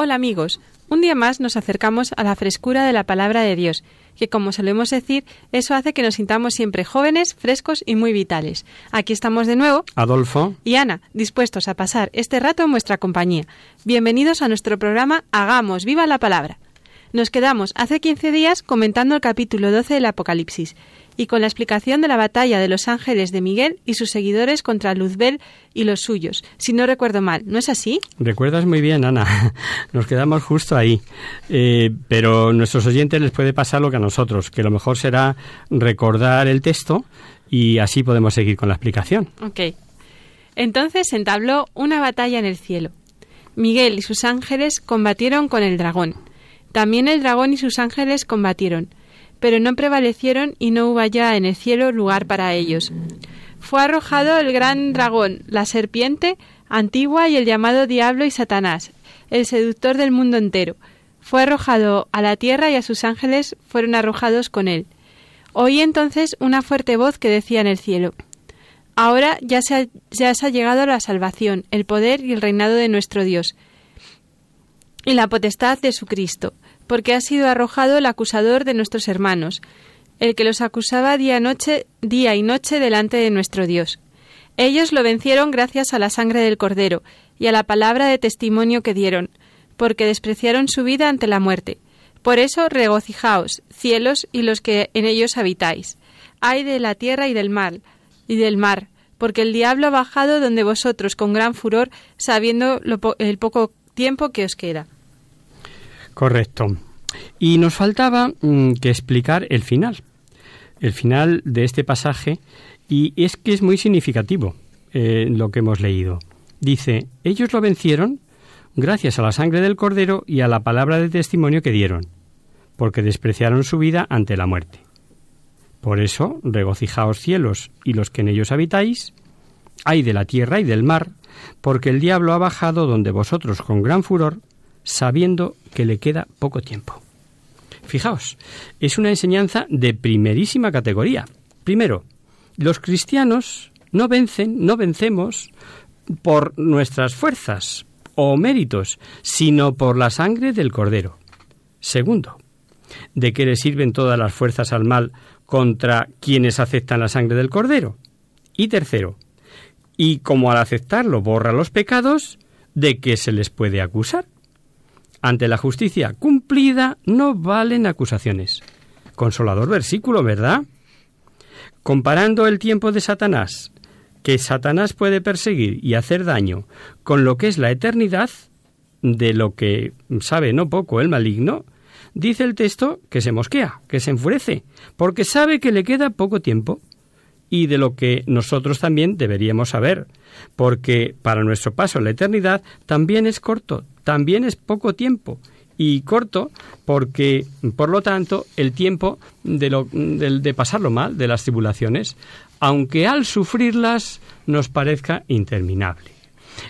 Hola amigos, un día más nos acercamos a la frescura de la palabra de Dios, que como solemos decir, eso hace que nos sintamos siempre jóvenes, frescos y muy vitales. Aquí estamos de nuevo, Adolfo, y Ana, dispuestos a pasar este rato en vuestra compañía. Bienvenidos a nuestro programa Hagamos viva la palabra. Nos quedamos hace 15 días comentando el capítulo 12 del Apocalipsis y con la explicación de la batalla de los ángeles de Miguel y sus seguidores contra Luzbel y los suyos, si no recuerdo mal, ¿no es así? recuerdas muy bien, Ana. Nos quedamos justo ahí. Eh, pero a nuestros oyentes les puede pasar lo que a nosotros, que lo mejor será recordar el texto y así podemos seguir con la explicación. Ok. Entonces se entabló una batalla en el cielo. Miguel y sus ángeles combatieron con el dragón. También el dragón y sus ángeles combatieron, pero no prevalecieron y no hubo ya en el cielo lugar para ellos. Fue arrojado el gran dragón, la serpiente antigua y el llamado diablo y Satanás, el seductor del mundo entero. Fue arrojado a la tierra y a sus ángeles fueron arrojados con él. Oí entonces una fuerte voz que decía en el cielo Ahora ya se, ha, ya llegado la salvación, el poder y el reinado de nuestro Dios, y la potestad de su Cristo, porque ha sido arrojado el acusador de nuestros hermanos, el que los acusaba día, noche, día y noche delante de nuestro Dios. Ellos lo vencieron gracias a la sangre del Cordero y a la palabra de testimonio que dieron, porque despreciaron su vida ante la muerte. Por eso regocijaos, cielos y los que en ellos habitáis. Ay de la tierra y del mar, y del mar, porque el diablo ha bajado donde vosotros con gran furor, sabiendo el poco tiempo que os queda. Correcto. Y nos faltaba mm, que explicar el final. El final de este pasaje, y es que es muy significativo eh, lo que hemos leído. Dice, ellos lo vencieron gracias a la sangre del cordero y a la palabra de testimonio que dieron, porque despreciaron su vida ante la muerte. Por eso, regocijaos cielos y los que en ellos habitáis, ay de la tierra y del mar, porque el diablo ha bajado donde vosotros con gran furor, sabiendo que le queda poco tiempo. Fijaos, es una enseñanza de primerísima categoría. Primero, los cristianos no vencen, no vencemos por nuestras fuerzas o méritos, sino por la sangre del Cordero. Segundo, ¿de qué le sirven todas las fuerzas al mal contra quienes aceptan la sangre del Cordero? Y tercero, y como al aceptarlo borra los pecados, ¿de qué se les puede acusar? Ante la justicia cumplida no valen acusaciones. Consolador versículo, ¿verdad? Comparando el tiempo de Satanás, que Satanás puede perseguir y hacer daño, con lo que es la eternidad, de lo que sabe no poco el maligno, dice el texto que se mosquea, que se enfurece, porque sabe que le queda poco tiempo y de lo que nosotros también deberíamos saber, porque para nuestro paso a la eternidad también es corto, también es poco tiempo, y corto porque, por lo tanto, el tiempo de, lo, de, de pasarlo mal, de las tribulaciones, aunque al sufrirlas nos parezca interminable.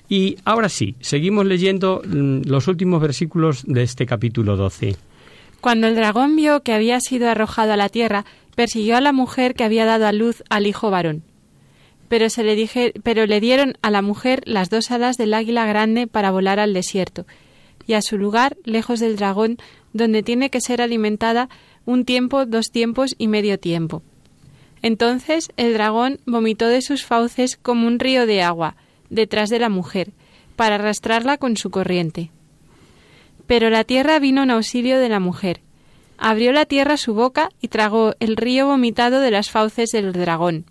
Y ahora sí, seguimos leyendo mm, los últimos versículos de este capítulo 12. Cuando el dragón vio que había sido arrojado a la tierra, persiguió a la mujer que había dado a luz al hijo varón. Pero, se le dije, pero le dieron a la mujer las dos alas del águila grande para volar al desierto, y a su lugar, lejos del dragón, donde tiene que ser alimentada un tiempo, dos tiempos y medio tiempo. Entonces el dragón vomitó de sus fauces como un río de agua, detrás de la mujer, para arrastrarla con su corriente. Pero la tierra vino en auxilio de la mujer. Abrió la tierra su boca y tragó el río vomitado de las fauces del dragón.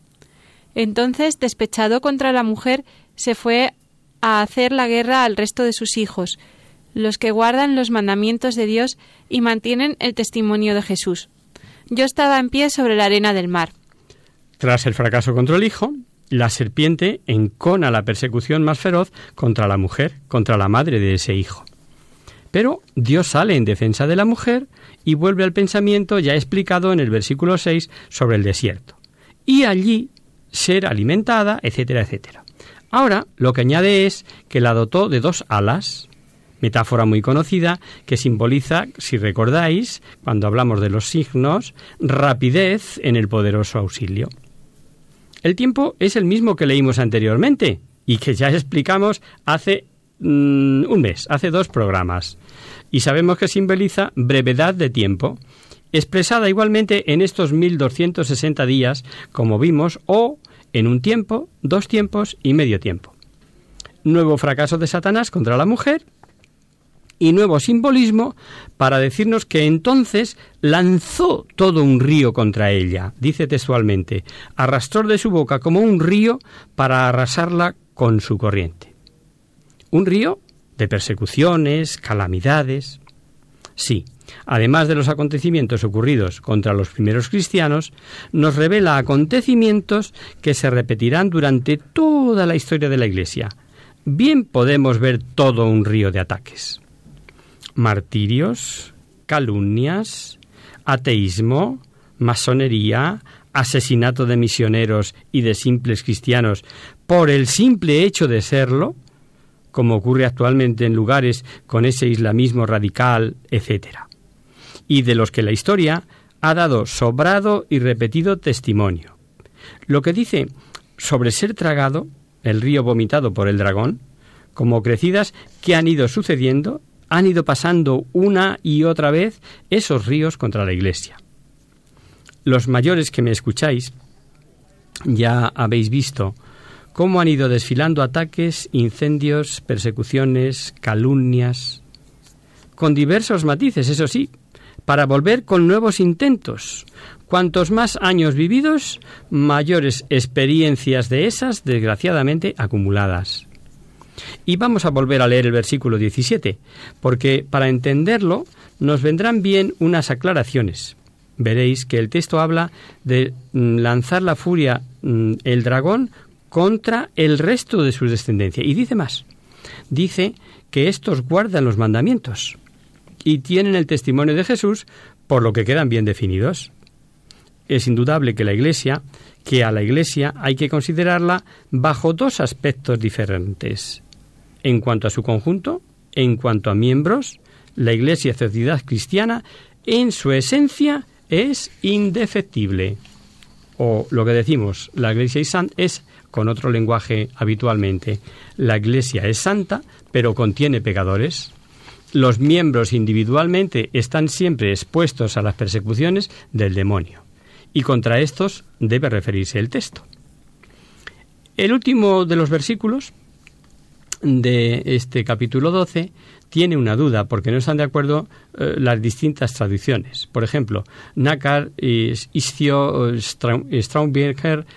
Entonces, despechado contra la mujer, se fue a hacer la guerra al resto de sus hijos, los que guardan los mandamientos de Dios y mantienen el testimonio de Jesús. Yo estaba en pie sobre la arena del mar. Tras el fracaso contra el hijo, la serpiente encona la persecución más feroz contra la mujer, contra la madre de ese hijo. Pero Dios sale en defensa de la mujer y vuelve al pensamiento ya explicado en el versículo 6 sobre el desierto. Y allí ser alimentada, etcétera, etcétera. Ahora lo que añade es que la dotó de dos alas, metáfora muy conocida que simboliza, si recordáis, cuando hablamos de los signos, rapidez en el poderoso auxilio. El tiempo es el mismo que leímos anteriormente y que ya explicamos hace mm, un mes, hace dos programas. Y sabemos que simboliza brevedad de tiempo, expresada igualmente en estos 1260 días, como vimos, o en un tiempo, dos tiempos y medio tiempo. Nuevo fracaso de Satanás contra la mujer y nuevo simbolismo para decirnos que entonces lanzó todo un río contra ella, dice textualmente, arrastró de su boca como un río para arrasarla con su corriente. Un río de persecuciones, calamidades. Sí, además de los acontecimientos ocurridos contra los primeros cristianos, nos revela acontecimientos que se repetirán durante toda la historia de la Iglesia. Bien podemos ver todo un río de ataques martirios, calumnias, ateísmo, masonería, asesinato de misioneros y de simples cristianos por el simple hecho de serlo, como ocurre actualmente en lugares con ese islamismo radical, etc. Y de los que la historia ha dado sobrado y repetido testimonio. Lo que dice sobre ser tragado, el río vomitado por el dragón, como crecidas que han ido sucediendo han ido pasando una y otra vez esos ríos contra la Iglesia. Los mayores que me escucháis ya habéis visto cómo han ido desfilando ataques, incendios, persecuciones, calumnias, con diversos matices, eso sí, para volver con nuevos intentos. Cuantos más años vividos, mayores experiencias de esas, desgraciadamente, acumuladas. Y vamos a volver a leer el versículo 17, porque para entenderlo nos vendrán bien unas aclaraciones. Veréis que el texto habla de mm, lanzar la furia mm, el dragón contra el resto de su descendencia. Y dice más, dice que estos guardan los mandamientos y tienen el testimonio de Jesús, por lo que quedan bien definidos. Es indudable que la Iglesia, que a la Iglesia hay que considerarla bajo dos aspectos diferentes en cuanto a su conjunto, en cuanto a miembros, la Iglesia Sociedad Cristiana en su esencia es indefectible. O lo que decimos, la Iglesia es, con otro lenguaje habitualmente, la Iglesia es santa, pero contiene pecadores. Los miembros individualmente están siempre expuestos a las persecuciones del demonio. Y contra estos debe referirse el texto. El último de los versículos de este capítulo 12 tiene una duda porque no están de acuerdo eh, las distintas traducciones. Por ejemplo, Nakar y Iscio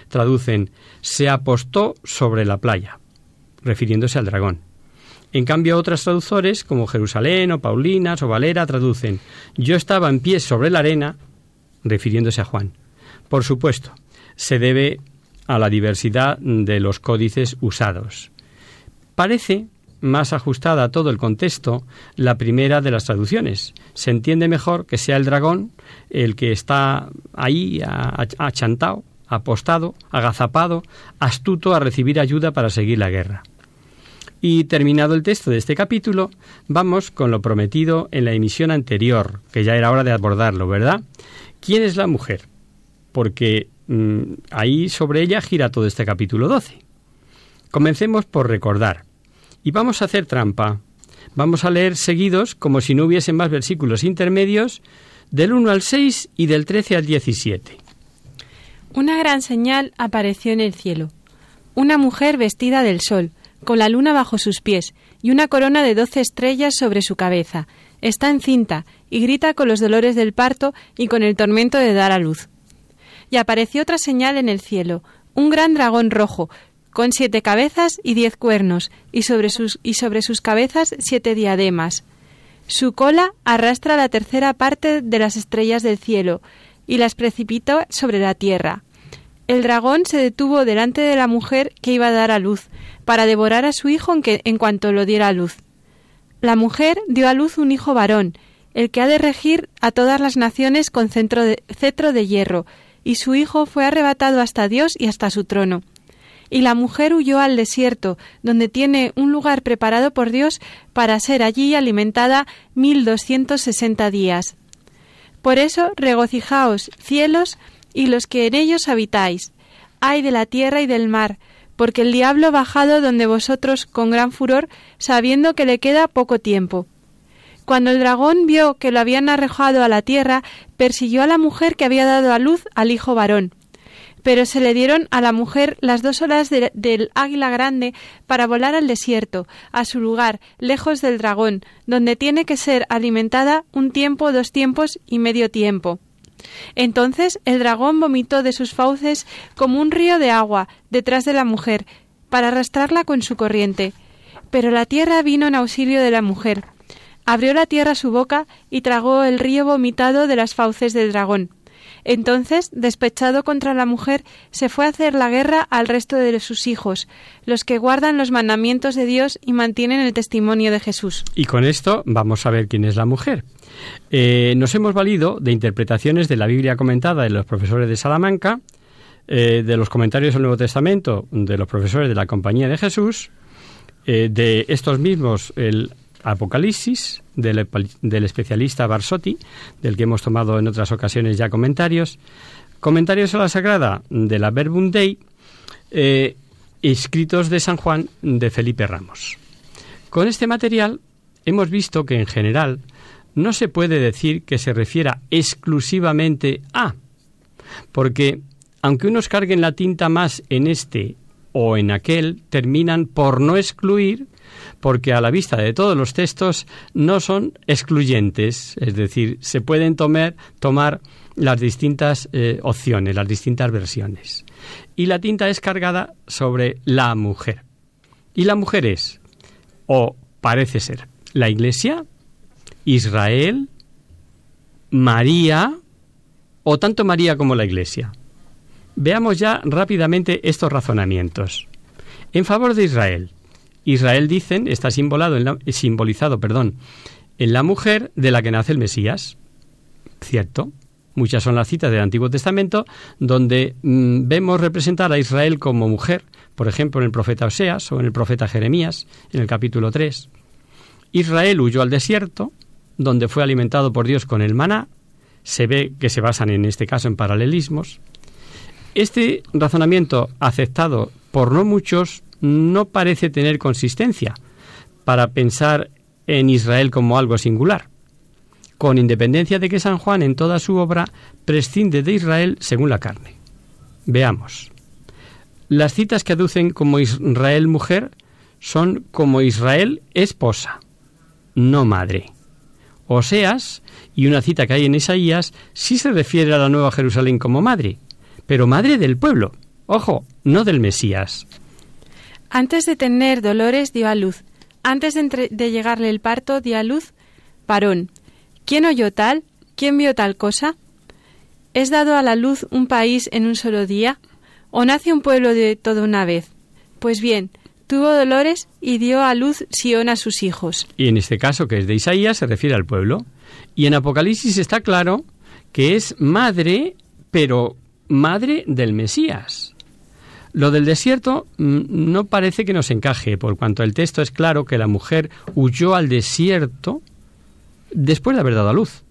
traducen se apostó sobre la playa, refiriéndose al dragón. En cambio, otras traductores, como Jerusalén o Paulinas o Valera, traducen yo estaba en pie sobre la arena, refiriéndose a Juan. Por supuesto, se debe a la diversidad de los códices usados. Parece más ajustada a todo el contexto la primera de las traducciones. Se entiende mejor que sea el dragón el que está ahí achantado, apostado, agazapado, astuto a recibir ayuda para seguir la guerra. Y terminado el texto de este capítulo, vamos con lo prometido en la emisión anterior, que ya era hora de abordarlo, ¿verdad? ¿Quién es la mujer? Porque mm, ahí sobre ella gira todo este capítulo 12. Comencemos por recordar y vamos a hacer trampa. Vamos a leer seguidos, como si no hubiesen más versículos intermedios, del 1 al 6 y del 13 al 17. Una gran señal apareció en el cielo. Una mujer vestida del sol, con la luna bajo sus pies y una corona de doce estrellas sobre su cabeza. está encinta y grita con los dolores del parto y con el tormento de dar a luz. Y apareció otra señal en el cielo, un gran dragón rojo, con siete cabezas y diez cuernos, y sobre sus, y sobre sus cabezas siete diademas. Su cola arrastra la tercera parte de las estrellas del cielo, y las precipitó sobre la tierra. El dragón se detuvo delante de la mujer que iba a dar a luz, para devorar a su hijo en, que, en cuanto lo diera a luz. La mujer dio a luz un hijo varón, el que ha de regir a todas las naciones con de, cetro de hierro, y su hijo fue arrebatado hasta Dios y hasta su trono. Y la mujer huyó al desierto, donde tiene un lugar preparado por Dios para ser allí alimentada mil doscientos sesenta días. Por eso regocijaos, cielos, y los que en ellos habitáis. Ay de la tierra y del mar, porque el diablo ha bajado donde vosotros con gran furor, sabiendo que le queda poco tiempo. Cuando el dragón vio que lo habían arrojado a la tierra, persiguió a la mujer que había dado a luz al hijo varón. Pero se le dieron a la mujer las dos horas del águila grande para volar al desierto, a su lugar, lejos del dragón, donde tiene que ser alimentada un tiempo, dos tiempos y medio tiempo. Entonces el dragón vomitó de sus fauces como un río de agua detrás de la mujer, para arrastrarla con su corriente. Pero la tierra vino en auxilio de la mujer, Abrió la tierra su boca y tragó el río vomitado de las fauces del dragón. Entonces, despechado contra la mujer, se fue a hacer la guerra al resto de sus hijos, los que guardan los mandamientos de Dios y mantienen el testimonio de Jesús. Y con esto vamos a ver quién es la mujer. Eh, nos hemos valido de interpretaciones de la Biblia comentada de los profesores de Salamanca, eh, de los comentarios del Nuevo Testamento de los profesores de la Compañía de Jesús, eh, de estos mismos, el Apocalipsis del, especialista Barsotti, del que hemos tomado en otras ocasiones ya comentarios, comentarios a la Sagrada de la Verbum Dei, eh, escritos de San Juan de Felipe Ramos. Con este material hemos visto que en general no se puede decir que se refiera exclusivamente a, porque aunque unos carguen la tinta más en este o en aquel, terminan por no excluir porque a la vista de todos los textos no son excluyentes, es decir, se pueden tomar, las distintas eh, opciones, las distintas versiones. Y la tinta es cargada sobre la mujer. Y la mujer es, o parece ser, la Iglesia, Israel, María, o tanto María como la Iglesia. Veamos ya rápidamente estos razonamientos. En favor de Israel, Israel, dicen, está simbolado en simbolizado perdón, en la mujer de la que nace el Mesías. Cierto. Muchas son las citas del Antiguo Testamento donde mm, vemos representar a Israel como mujer, por ejemplo en el profeta Oseas o en el profeta Jeremías, en el capítulo 3. Israel huyó al desierto, donde fue alimentado por Dios con el maná. Se ve que se basan en este caso en paralelismos. Este razonamiento aceptado por no muchos no parece tener consistencia para pensar en Israel como algo singular, con independencia de que San Juan en toda su obra prescinde de Israel según la carne. Veamos. Las citas que aducen como Israel mujer son como Israel esposa, no madre. Oseas, y una cita que hay en Isaías, sí se refiere a la Nueva Jerusalén como madre, pero madre del pueblo, ojo, no del Mesías. Antes de tener dolores dio a luz. Antes de, llegarle el parto dio a luz varón. ¿Quién oyó tal? ¿Quién vio tal cosa? ¿Es dado a la luz un país en un solo día? ¿O nace un pueblo de toda una vez? Pues bien, tuvo dolores y dio a luz Sión a sus hijos. Y en este caso, que es de Isaías, se refiere al pueblo. Y en Apocalipsis está claro que es madre, pero madre del Mesías. Lo del desierto mm, no parece que nos encaje, por cuanto el texto es claro que la mujer huyó al desierto después de haber dado a luz.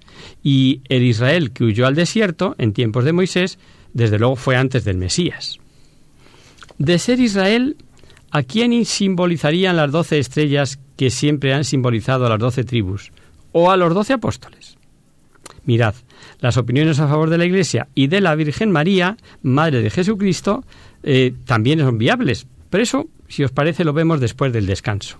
Y el Israel que huyó al desierto en tiempos de Moisés, desde luego fue antes del Mesías. De ser Israel, ¿a quién simbolizarían las doce estrellas que siempre han simbolizado a las doce tribus? ¿O a los doce apóstoles? Mirad, las opiniones a favor de la Iglesia y de la Virgen María, Madre de Jesucristo, eh, también son viables. Pero eso, si os parece, lo vemos después del descanso.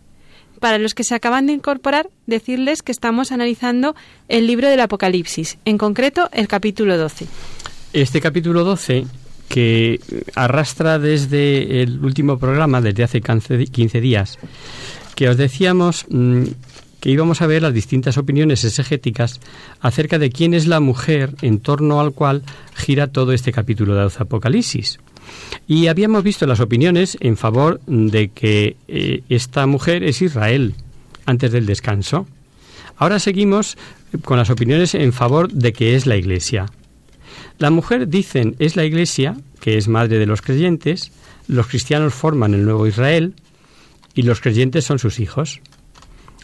Para los que se acaban de incorporar, decirles que estamos analizando el libro del Apocalipsis, en concreto el capítulo 12. Este capítulo 12 que arrastra desde el último programa, desde hace 15 días, que os decíamos mm, que íbamos a ver las distintas opiniones exegéticas acerca de quién es la mujer en torno al cual gira todo este capítulo de Apocalipsis. Y habíamos visto las opiniones en favor de que eh, esta mujer es Israel antes del descanso. Ahora seguimos con las opiniones en favor de que es la Iglesia. La mujer, dicen, es la Iglesia, que es madre de los creyentes, los cristianos forman el nuevo Israel y los creyentes son sus hijos.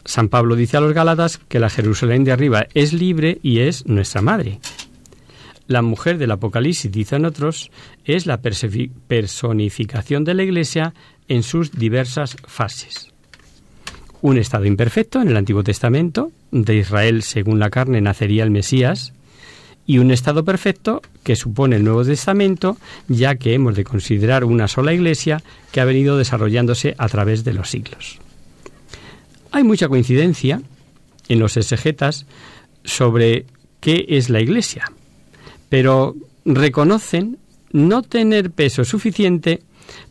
San Pablo dice a los Gálatas que la Jerusalén de arriba es libre y es nuestra madre. La mujer del Apocalipsis, dicen otros, es la personificación de la Iglesia en sus diversas fases. Un estado imperfecto en el Antiguo Testamento, de Israel según la carne nacería el Mesías, y un estado perfecto que supone el Nuevo Testamento, ya que hemos de considerar una sola Iglesia que ha venido desarrollándose a través de los siglos. Hay mucha coincidencia en los exegetas sobre qué es la Iglesia, pero reconocen no tener peso suficiente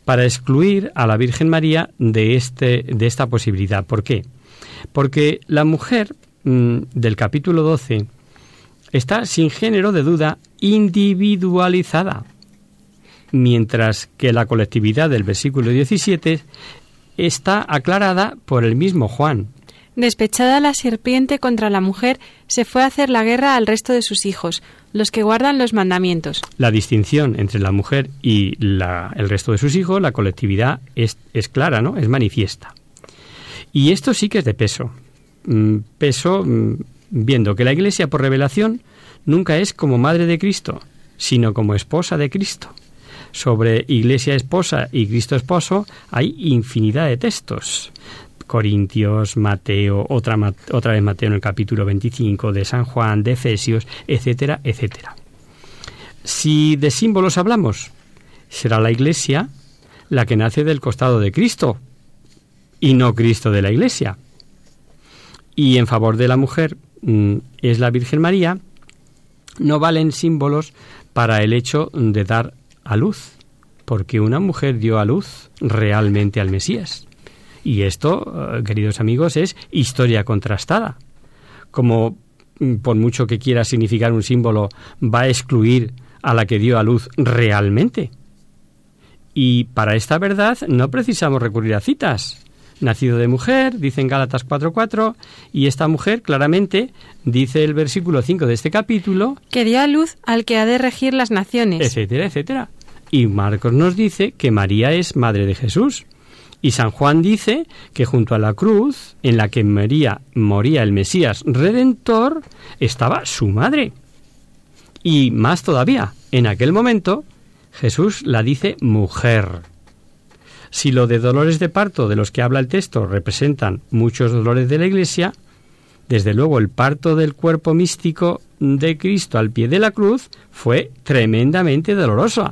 para excluir a la Virgen María de, este, de esta posibilidad. ¿Por qué? Porque la mujer mm, del capítulo 12 está sin género de duda individualizada, mientras que la colectividad del versículo 17 está aclarada por el mismo Juan. Despechada la serpiente contra la mujer, se fue a hacer la guerra al resto de sus hijos, los que guardan los mandamientos. La distinción entre la mujer y el resto de sus hijos, la colectividad, es, es clara, ¿no? Es manifiesta. Y esto sí que es de peso. Mm, peso mm, viendo que la Iglesia por revelación nunca es como madre de Cristo, sino como esposa de Cristo. Sobre Iglesia esposa y Cristo esposo hay infinidad de textos. Corintios, Mateo, otra, otra vez Mateo en el capítulo 25, de San Juan, de Efesios, etcétera, etcétera. Si de símbolos hablamos, será la Iglesia la que nace del costado de Cristo y no Cristo de la Iglesia. Y en favor de la mujer mm, es la Virgen María, no valen símbolos para el hecho de dar a luz, porque una mujer dio a luz realmente al Mesías. Y esto, eh, queridos amigos, es historia contrastada. Como mm, por mucho que quiera significar un símbolo, va a excluir a la que dio a luz realmente. Y para esta verdad no precisamos recurrir a citas. Nacido de mujer, dice en Gálatas 4.4, y esta mujer claramente dice el versículo 5 de este capítulo. Que dio a luz al que ha de regir las naciones. Etcétera, etcétera. Y Marcos nos dice que María es madre de Jesús. Y San Juan dice que junto a la cruz en la que María moría el Mesías Redentor estaba su madre. Y más todavía, en aquel momento Jesús la dice mujer. Si lo de dolores de parto de los que habla el texto representan muchos dolores de la Iglesia, desde luego el parto del cuerpo místico de Cristo al pie de la cruz fue tremendamente dolorosa.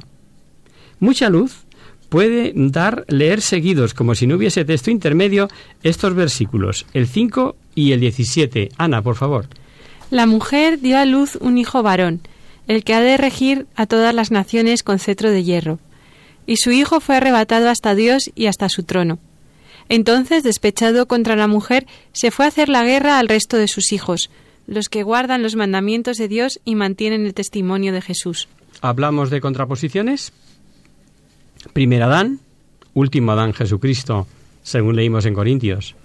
Mucha luz puede dar leer seguidos, como si no hubiese texto intermedio, estos versículos, el 5 y el 17. Ana, por favor. La mujer dio a luz un hijo varón, el que ha de regir a todas las naciones con cetro de hierro. Y su hijo fue arrebatado hasta Dios y hasta su trono. Entonces, despechado contra la mujer, se fue a hacer la guerra al resto de sus hijos, los que guardan los mandamientos de Dios y mantienen el testimonio de Jesús. ¿Hablamos de contraposiciones? Primer Adán, último Adán Jesucristo, según leímos en Corintios.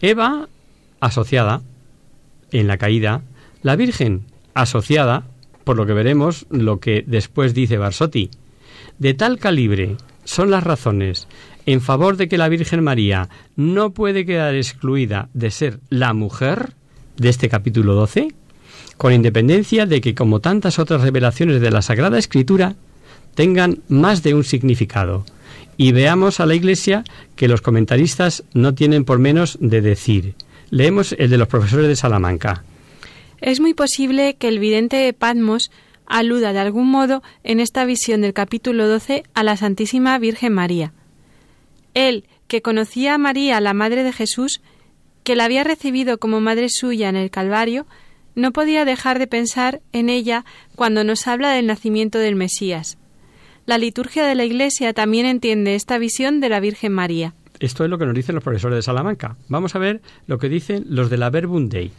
Eva, asociada en la caída. La Virgen, asociada, por lo que veremos lo que después dice Barsotti. De tal calibre son las razones en favor de que la Virgen María no puede quedar excluida de ser la mujer de este capítulo 12, con independencia de que, como tantas otras revelaciones de la Sagrada Escritura, tengan más de un significado. Y veamos a la Iglesia que los comentaristas no tienen por menos de decir. Leemos el de los profesores de Salamanca. Es muy posible que el vidente Patmos aluda de algún modo en esta visión del capítulo 12 a la Santísima Virgen María. Él, que conocía a María, la Madre de Jesús, que la había recibido como madre suya en el Calvario, no podía dejar de pensar en ella cuando nos habla del nacimiento del Mesías. La liturgia de la Iglesia también entiende esta visión de la Virgen María. Esto es lo que nos dicen los profesores de Salamanca. Vamos a ver lo que dicen los de la Verbum Dei.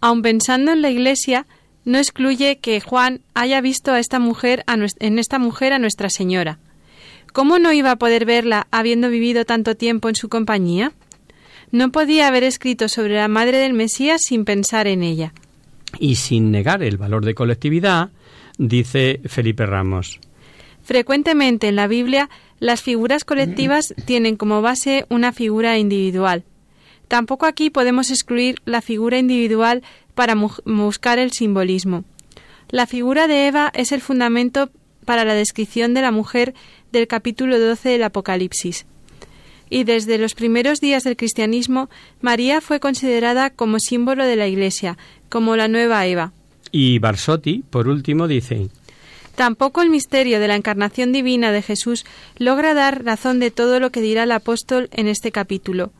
Aun pensando en la Iglesia, no excluye que Juan haya visto a esta mujer en esta mujer a Nuestra Señora. ¿Cómo no iba a poder verla habiendo vivido tanto tiempo en su compañía? No podía haber escrito sobre la madre del Mesías sin pensar en ella. Y sin negar el valor de colectividad, dice Felipe Ramos. Frecuentemente en la Biblia las figuras colectivas tienen como base una figura individual. Tampoco aquí podemos excluir la figura individual para buscar el simbolismo. La figura de Eva es el fundamento para la descripción de la mujer del capítulo 12 del Apocalipsis. Y desde los primeros días del cristianismo, María fue considerada como símbolo de la Iglesia, como la nueva Eva. Y Barsotti, por último, dice Tampoco el misterio de la encarnación divina de Jesús logra dar razón de todo lo que dirá el apóstol en este capítulo.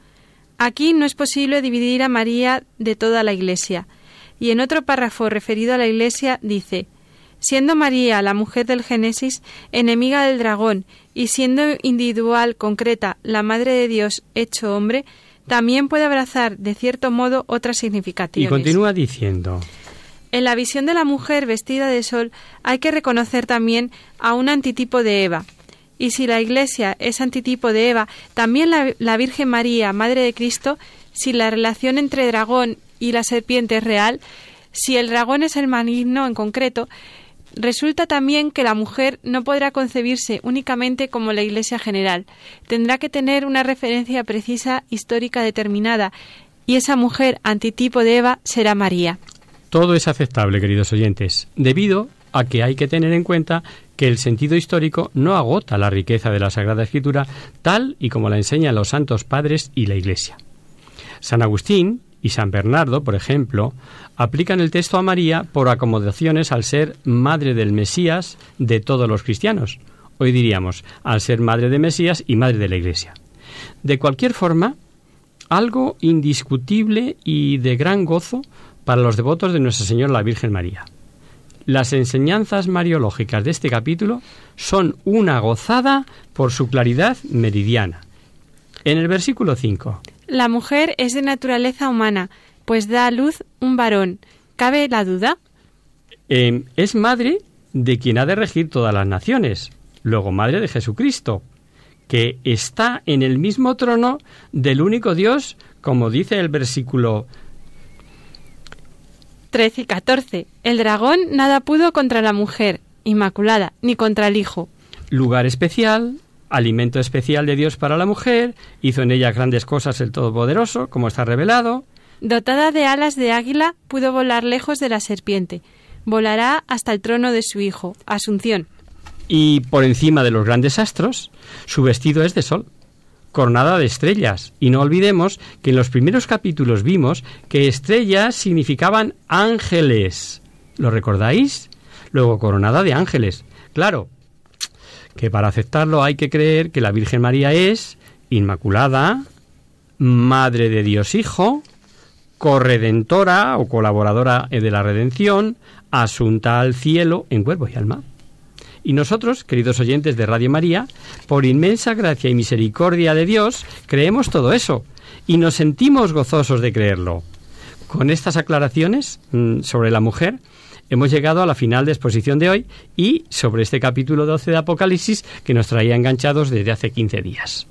Aquí no es posible dividir a María de toda la Iglesia. Y en otro párrafo referido a la Iglesia dice, siendo María, la mujer del Génesis, enemiga del dragón, y siendo individual, concreta, la Madre de Dios hecho hombre, también puede abrazar, de cierto modo, otras significaciones. Y continúa diciendo. En la visión de la mujer vestida de sol hay que reconocer también a un antitipo de Eva. Y si la Iglesia es antitipo de Eva, también la, Virgen María, Madre de Cristo, si la relación entre dragón y la serpiente es real, si el dragón es el maligno en concreto, Resulta también que la mujer no podrá concebirse únicamente como la Iglesia general. Tendrá que tener una referencia precisa histórica determinada, y esa mujer antitipo de Eva será María. Todo es aceptable, queridos oyentes, debido a que hay que tener en cuenta que el sentido histórico no agota la riqueza de la Sagrada Escritura tal y como la enseñan los santos padres y la Iglesia. San Agustín y San Bernardo, por ejemplo, aplican el texto a María por acomodaciones al ser madre del Mesías de todos los cristianos. Hoy diríamos, al ser madre de Mesías y madre de la Iglesia. De cualquier forma, algo indiscutible y de gran gozo para los devotos de Nuestra Señora la Virgen María. Las enseñanzas mariológicas de este capítulo son una gozada por su claridad meridiana. En el versículo 5. La mujer es de naturaleza humana, pues da a luz un varón. ¿Cabe la duda? Eh, es madre de quien ha de regir todas las naciones, luego madre de Jesucristo, que está en el mismo trono del único Dios, como dice el versículo 13 y 14. El dragón nada pudo contra la mujer, inmaculada, ni contra el hijo. Lugar especial, alimento especial de Dios para la mujer, hizo en ella grandes cosas el Todopoderoso, como está revelado. Dotada de alas de águila, pudo volar lejos de la serpiente. Volará hasta el trono de su hijo, Asunción. Y por encima de los grandes astros, su vestido es de sol, coronada de estrellas. Y no olvidemos que en los primeros capítulos vimos que estrellas significaban ángeles. ¿Lo recordáis? Luego coronada de ángeles. Claro, que para aceptarlo hay que creer que la Virgen María es Inmaculada, Madre de Dios Hijo, corredentora o colaboradora de la redención, asunta al cielo en cuerpo y alma. Y nosotros, queridos oyentes de Radio María, por inmensa gracia y misericordia de Dios, creemos todo eso y nos sentimos gozosos de creerlo. Con estas aclaraciones mm, sobre la mujer, hemos llegado a la final de exposición de hoy y sobre este capítulo 12 de Apocalipsis que nos traía enganchados desde hace 15 días.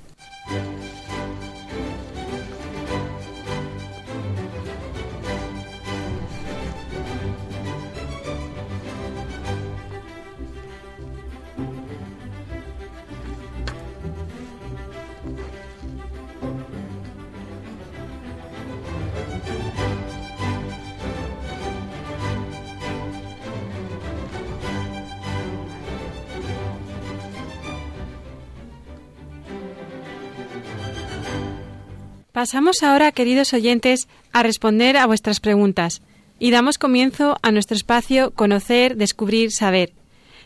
Pasamos ahora, queridos oyentes, a responder a vuestras preguntas y damos comienzo a nuestro espacio Conocer, Descubrir, Saber.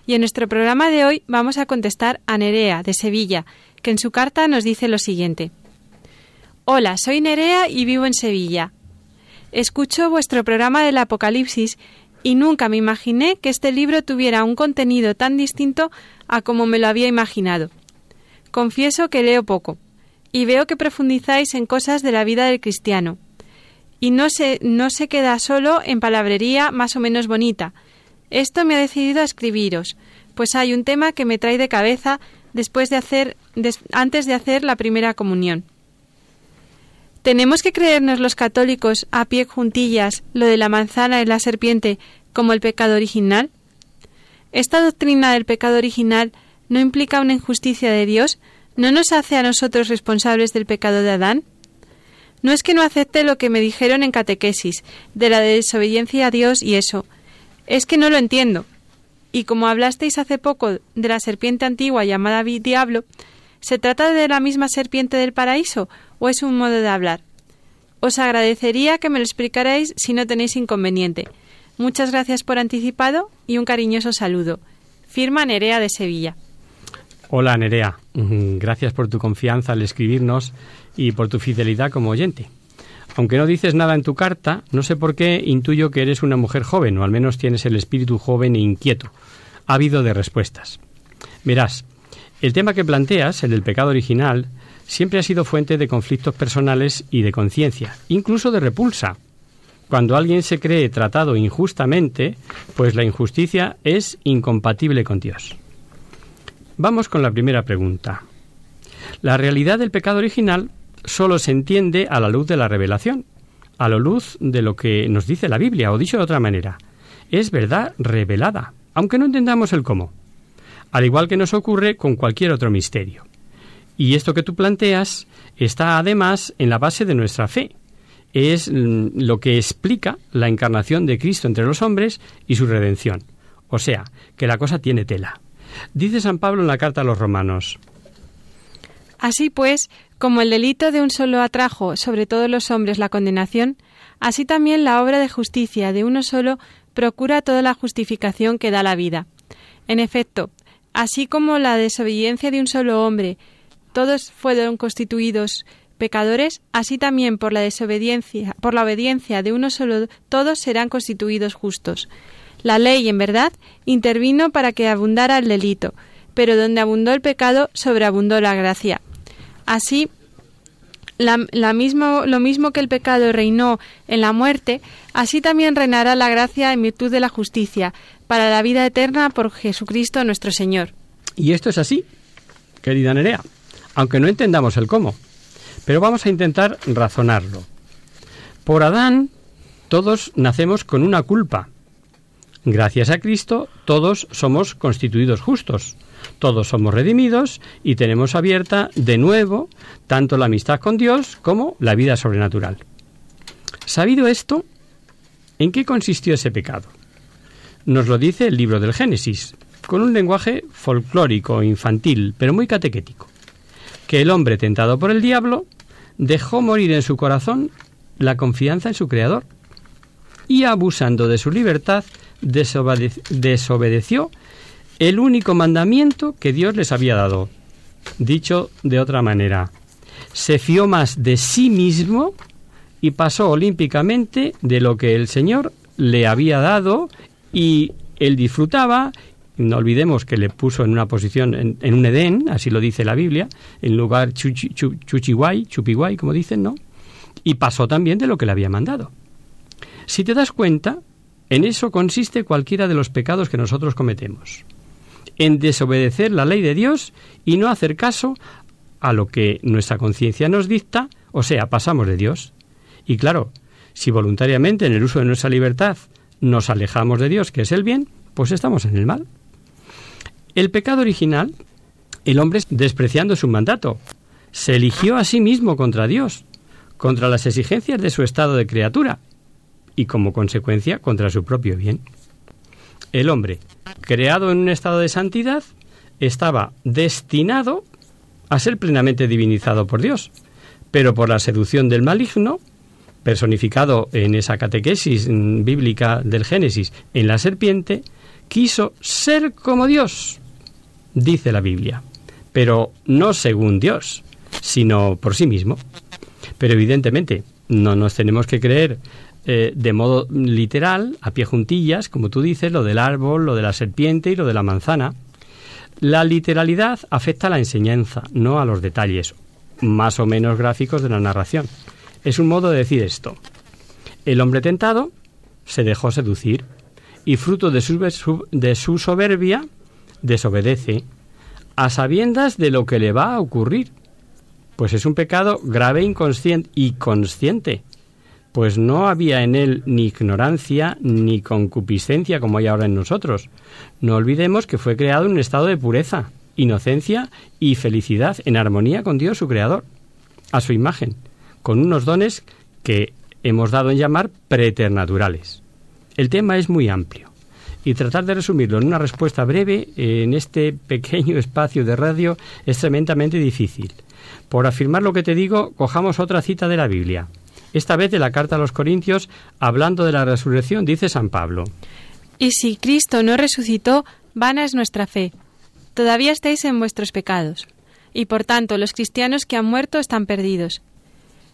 Y en nuestro programa de hoy vamos a contestar a Nerea, de Sevilla, que en su carta nos dice lo siguiente. Hola, soy Nerea y vivo en Sevilla. Escucho vuestro programa del Apocalipsis y nunca me imaginé que este libro tuviera un contenido tan distinto a como me lo había imaginado. Confieso que leo poco y veo que profundizáis en cosas de la vida del cristiano. Y no se, no se queda solo en palabrería más o menos bonita. Esto me ha decidido a escribiros, pues hay un tema que me trae de cabeza después de hacer, antes de hacer la primera comunión. ¿Tenemos que creernos los católicos a pie juntillas lo de la manzana y la serpiente como el pecado original? ¿Esta doctrina del pecado original no implica una injusticia de Dios, ¿no nos hace a nosotros responsables del pecado de Adán? No es que no acepte lo que me dijeron en catequesis, de la desobediencia a Dios y eso, es que no lo entiendo. Y como hablasteis hace poco de la serpiente antigua llamada diablo, ¿se trata de la misma serpiente del paraíso o es un modo de hablar? Os agradecería que me lo explicarais si no tenéis inconveniente. Muchas gracias por anticipado y un cariñoso saludo. Firma Nerea de Sevilla. Hola Nerea, gracias por tu confianza al escribirnos y por tu fidelidad como oyente. Aunque no dices nada en tu carta, no sé por qué intuyo que eres una mujer joven, o al menos tienes el espíritu joven e inquieto, ávido de respuestas. Verás, el tema que planteas, el del pecado original, siempre ha sido fuente de conflictos personales y de conciencia, incluso de repulsa. Cuando alguien se cree tratado injustamente, pues la injusticia es incompatible con Dios. Vamos con la primera pregunta. La realidad del pecado original solo se entiende a la luz de la revelación, a la luz de lo que nos dice la Biblia, o dicho de otra manera, es verdad revelada, aunque no entendamos el cómo, al igual que nos ocurre con cualquier otro misterio. Y esto que tú planteas está además en la base de nuestra fe. Es mm, lo que explica la encarnación de Cristo entre los hombres y su redención. O sea, que la cosa tiene tela. Dice San Pablo en la carta a los romanos. Así pues, como el delito de un solo atrajo sobre todos los hombres la condenación, así también la obra de justicia de uno solo procura toda la justificación que da la vida. En efecto, así como la desobediencia de un solo hombre, todos fueron constituidos pecadores, así también por la desobediencia, por la obediencia de uno solo, todos serán constituidos justos. La ley, en verdad, intervino para que abundara el delito, pero donde abundó el pecado, sobreabundó la gracia. Así, la, mismo, lo mismo que el pecado reinó en la muerte, así también reinará la gracia en virtud de la justicia, para la vida eterna por Jesucristo nuestro Señor. Y esto es así, querida Nerea, aunque no entendamos el cómo. Pero vamos a intentar razonarlo. Por Adán, todos nacemos con una culpa. Gracias a Cristo, todos somos constituidos justos. Todos somos redimidos y tenemos abierta de nuevo tanto la amistad con Dios como la vida sobrenatural. Sabido esto, ¿en qué consistió ese pecado? Nos lo dice el libro del Génesis, con un lenguaje folclórico, infantil, pero muy catequético, que el hombre tentado por el diablo dejó morir en su corazón la confianza en su Creador y abusando de su libertad desobedeció el único mandamiento que Dios les había dado. Dicho de otra manera, se fió más de sí mismo y pasó olímpicamente de lo que el Señor le había dado y él disfrutaba. No olvidemos que le puso en una posición, en, un Edén, así lo dice la Biblia, en lugar chuchi, chuchiguay, chupiguay, como dicen, ¿no? Y pasó también de lo que le había mandado. Si te das cuenta, en eso consiste cualquiera de los pecados que nosotros cometemos en desobedecer la ley de Dios y no hacer caso a lo que nuestra conciencia nos dicta, o sea, pasamos de Dios. Y claro, si voluntariamente en el uso de nuestra libertad nos alejamos de Dios, que es el bien, pues estamos en el mal. El pecado original, el hombre despreciando su mandato, se eligió a sí mismo contra Dios, contra las exigencias de su estado de criatura y como consecuencia contra su propio bien. El hombre, creado en un estado de santidad, estaba destinado a ser plenamente divinizado por Dios, pero por la seducción del maligno, personificado en esa catequesis bíblica del Génesis en la serpiente, quiso ser como Dios, dice la Biblia, pero no según Dios, sino por sí mismo. Pero evidentemente no nos tenemos que creer eh, de modo literal, a pie juntillas, como tú dices, lo del árbol, lo de la serpiente y lo de la manzana. La literalidad afecta a la enseñanza, no a los detalles, más o menos gráficos de la narración. Es un modo de decir esto. El hombre tentado se dejó seducir y fruto de su, de su soberbia desobedece a sabiendas de lo que le va a ocurrir. Pues es un pecado grave inconsciente y consciente pues no había en él ni ignorancia ni concupiscencia como hay ahora en nosotros. No olvidemos que fue creado en un estado de pureza, inocencia y felicidad en armonía con Dios su Creador, a su imagen, con unos dones que hemos dado en llamar preternaturales. El tema es muy amplio y tratar de resumirlo en una respuesta breve en este pequeño espacio de radio es tremendamente difícil. Por afirmar lo que te digo, cojamos otra cita de la Biblia. Esta vez de la carta a los Corintios, hablando de la resurrección, dice San Pablo. Y si Cristo no resucitó, vana es nuestra fe. Todavía estáis en vuestros pecados. y por tanto los cristianos que han muerto están perdidos.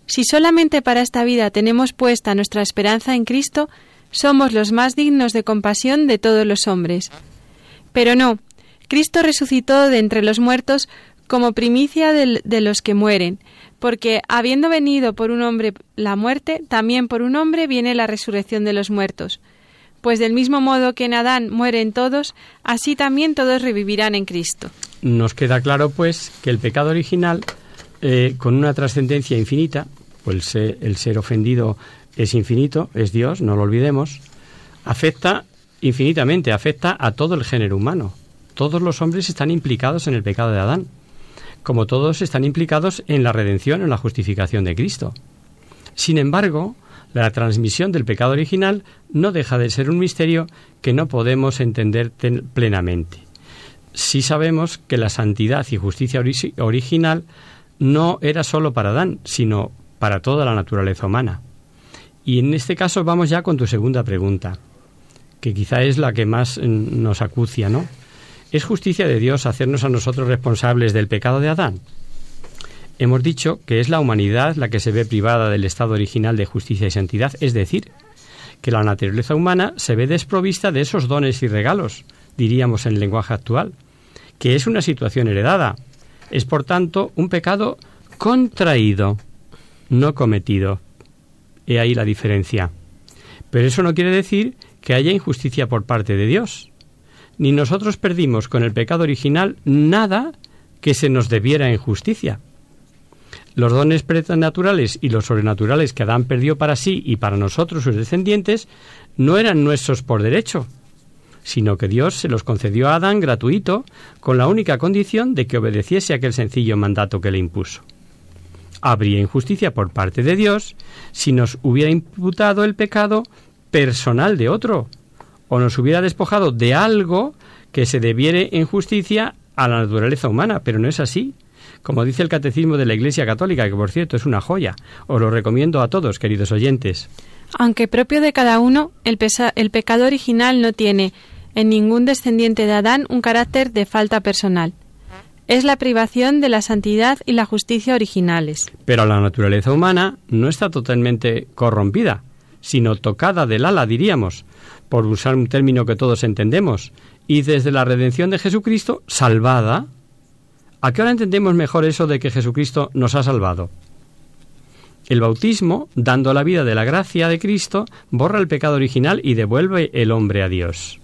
Si solamente para esta vida tenemos puesta nuestra esperanza en Cristo, somos los más dignos de compasión de todos los hombres. Pero no, Cristo resucitó de entre los muertos como primicia de, los que mueren, porque habiendo venido por un hombre la muerte, también por un hombre viene la resurrección de los muertos. Pues del mismo modo que en Adán mueren todos, así también todos revivirán en Cristo. Nos queda claro, pues, que el pecado original, eh, con una trascendencia infinita, pues el ser ofendido es infinito, es Dios, no lo olvidemos, afecta infinitamente, afecta a todo el género humano. Todos los hombres están implicados en el pecado de Adán, como todos están implicados en la redención, en la justificación de Cristo. Sin embargo, la transmisión del pecado original no deja de ser un misterio que no podemos entender plenamente. Sí sabemos que la santidad y justicia original no era sólo para Adán, sino para toda la naturaleza humana. Y en este caso vamos ya con tu segunda pregunta, que quizá es la que más mm, nos acucia, ¿no? ¿Es justicia de Dios hacernos a nosotros responsables del pecado de Adán? Hemos dicho que es la humanidad la que se ve privada del estado original de justicia y santidad, es decir, que la naturaleza humana se ve desprovista de esos dones y regalos, diríamos en el lenguaje actual, que es una situación heredada. Es, por tanto, un pecado contraído, no cometido. He ahí la diferencia. Pero eso no quiere decir que haya injusticia por parte de Dios. Ni nosotros perdimos con el pecado original nada que se nos debiera en justicia. Los dones preternaturales y los sobrenaturales que Adán perdió para sí y para nosotros, sus descendientes, no eran nuestros por derecho, sino que Dios se los concedió a Adán gratuito, con la única condición de que obedeciese aquel sencillo mandato que le impuso habría injusticia por parte de Dios si nos hubiera imputado el pecado personal de otro, o nos hubiera despojado de algo que se debiere en justicia a la naturaleza humana, pero no es así. Como dice el Catecismo de la Iglesia Católica, que por cierto es una joya, os lo recomiendo a todos, queridos oyentes. Aunque propio de cada uno, el, el pecado original no tiene en ningún descendiente de Adán un carácter de falta personal es la privación de la santidad y la justicia originales. Pero la naturaleza humana no está totalmente corrompida, sino tocada del ala, diríamos, por usar un término que todos entendemos, y desde la redención de Jesucristo, salvada. ¿A qué hora entendemos mejor eso de que Jesucristo nos ha salvado? El bautismo, dando la vida de la gracia de Cristo, borra el pecado original y devuelve el hombre a Dios.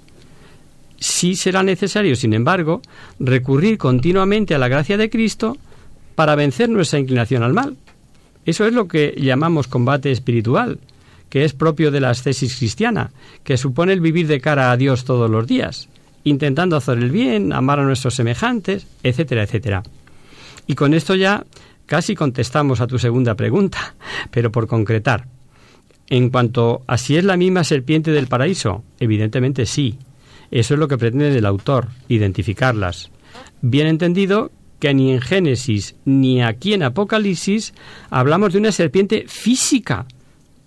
Sí será necesario, sin embargo, recurrir continuamente a la gracia de Cristo para vencer nuestra inclinación al mal. Eso es lo que llamamos combate espiritual, que es propio de la ascesis cristiana, que supone el vivir de cara a Dios todos los días, intentando hacer el bien, amar a nuestros semejantes, etcétera, etcétera. Y con esto ya casi contestamos a tu segunda pregunta, pero por concretar. En cuanto a si es la misma serpiente del paraíso, evidentemente sí, eso es lo que pretende el autor, identificarlas. Bien entendido que ni en Génesis ni aquí en Apocalipsis hablamos de una serpiente física,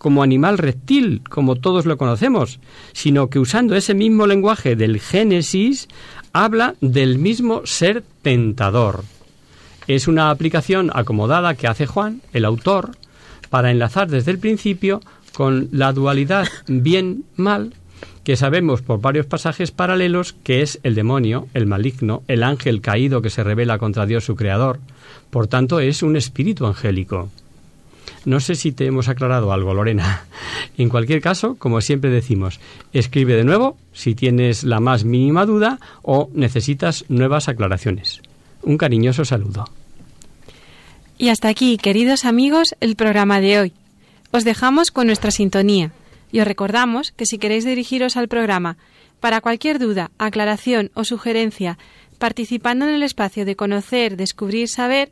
como animal reptil, como todos lo conocemos, sino que usando ese mismo lenguaje del Génesis, habla del mismo ser tentador. Es una aplicación acomodada que hace Juan, el autor, para enlazar desde el principio con la dualidad bien-mal que sabemos por varios pasajes paralelos que es el demonio, el maligno, el ángel caído que se revela contra Dios su creador. Por tanto, es un espíritu angélico. No sé si te hemos aclarado algo, Lorena. En cualquier caso, como siempre decimos, escribe de nuevo si tienes la más mínima duda o necesitas nuevas aclaraciones. Un cariñoso saludo. Y hasta aquí, queridos amigos, el programa de hoy. Os dejamos con nuestra sintonía y os recordamos que si queréis dirigiros al programa para cualquier duda, aclaración o sugerencia, participando en el espacio de conocer, descubrir, saber,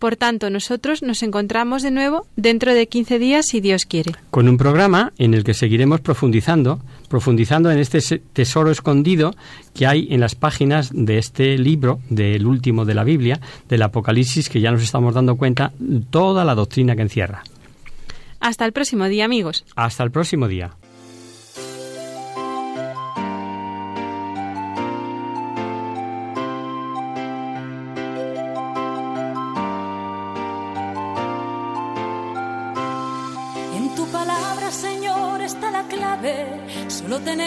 Por tanto, nosotros nos encontramos de nuevo dentro de 15 días, si Dios quiere. Con un programa en el que seguiremos profundizando, profundizando en este tesoro escondido que hay en las páginas de este libro, del último de la Biblia, del Apocalipsis, que ya nos estamos dando cuenta toda la doctrina que encierra. Hasta el próximo día, amigos. Hasta el próximo día.